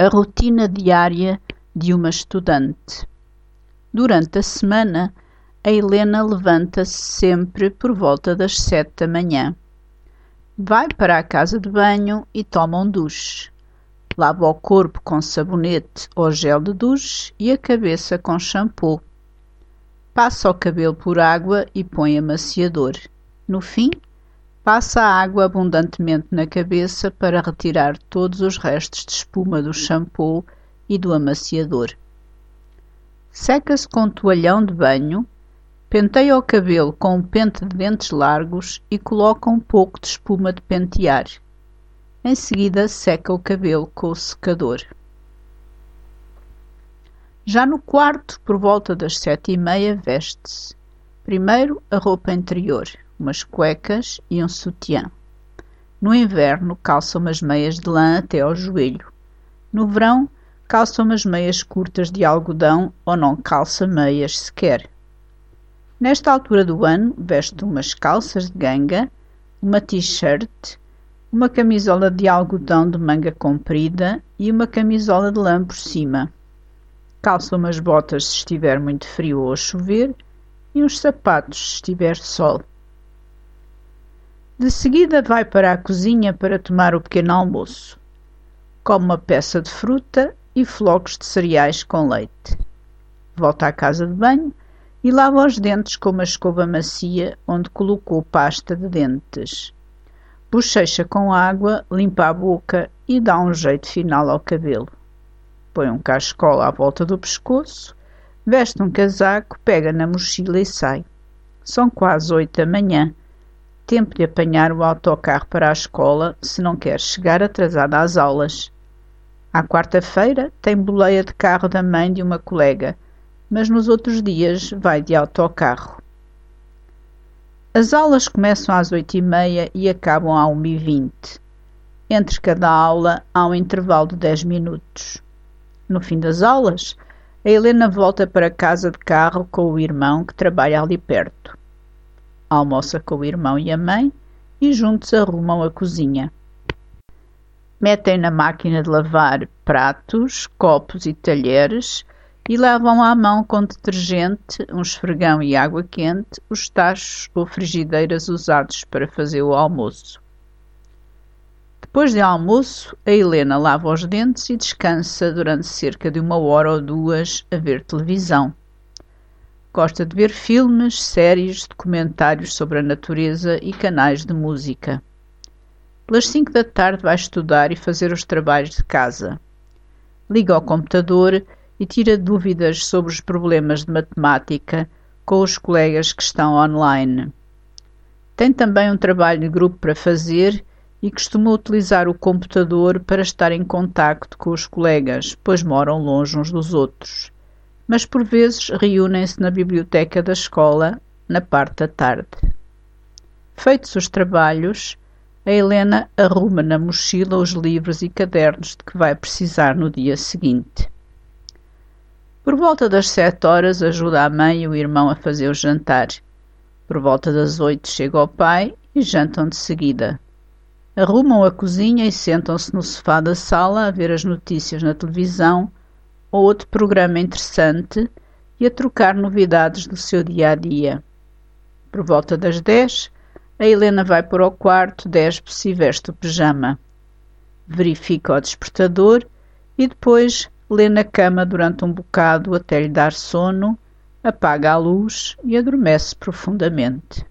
A rotina diária de uma estudante. Durante a semana, a Helena levanta-se sempre por volta das sete da manhã. Vai para a casa de banho e toma um duche. Lava o corpo com sabonete ou gel de duche e a cabeça com shampoo. Passa o cabelo por água e põe amaciador. No fim, Passa água abundantemente na cabeça para retirar todos os restos de espuma do shampoo e do amaciador. Seca-se com toalhão de banho, penteia o cabelo com um pente de dentes largos e coloca um pouco de espuma de pentear. Em seguida, seca o cabelo com o secador. Já no quarto, por volta das sete e meia, veste-se. Primeiro, a roupa interior umas cuecas e um sutiã. No inverno, calça umas meias de lã até ao joelho. No verão, calça umas meias curtas de algodão ou não calça meias sequer. Nesta altura do ano, veste umas calças de ganga, uma t-shirt, uma camisola de algodão de manga comprida e uma camisola de lã por cima. Calça umas botas se estiver muito frio ou a chover e uns sapatos se estiver sol. De seguida vai para a cozinha para tomar o pequeno almoço. Come uma peça de fruta e flocos de cereais com leite. Volta à casa de banho e lava os dentes com uma escova macia onde colocou pasta de dentes. Bochecha com água, limpa a boca e dá um jeito final ao cabelo. Põe um cachecol à volta do pescoço, veste um casaco, pega na mochila e sai. São quase oito da manhã tempo de apanhar o autocarro para a escola se não quer chegar atrasada às aulas. À quarta-feira tem boleia de carro da mãe de uma colega, mas nos outros dias vai de autocarro. As aulas começam às oito e meia e acabam às uma e vinte. Entre cada aula há um intervalo de dez minutos. No fim das aulas, a Helena volta para casa de carro com o irmão que trabalha ali perto almoça com o irmão e a mãe e juntos arrumam a cozinha. Metem na máquina de lavar pratos, copos e talheres e lavam à mão com detergente, um esfregão e água quente os tachos ou frigideiras usados para fazer o almoço. Depois de almoço, a Helena lava os dentes e descansa durante cerca de uma hora ou duas a ver televisão. Gosta de ver filmes, séries, documentários sobre a natureza e canais de música. Pelas cinco da tarde vai estudar e fazer os trabalhos de casa. Liga ao computador e tira dúvidas sobre os problemas de matemática com os colegas que estão online. Tem também um trabalho de grupo para fazer e costuma utilizar o computador para estar em contacto com os colegas, pois moram longe uns dos outros mas por vezes reúnem-se na biblioteca da escola na parte da tarde. Feitos os trabalhos, a Helena arruma na mochila os livros e cadernos de que vai precisar no dia seguinte. Por volta das sete horas ajuda a mãe e o irmão a fazer o jantar. Por volta das oito chega o pai e jantam de seguida. Arrumam a cozinha e sentam-se no sofá da sala a ver as notícias na televisão ou outro programa interessante e a trocar novidades do seu dia a dia. Por volta das dez, a Helena vai para o quarto, despe-se e veste o pijama. Verifica o despertador e depois lê na cama durante um bocado até lhe dar sono, apaga a luz e adormece profundamente.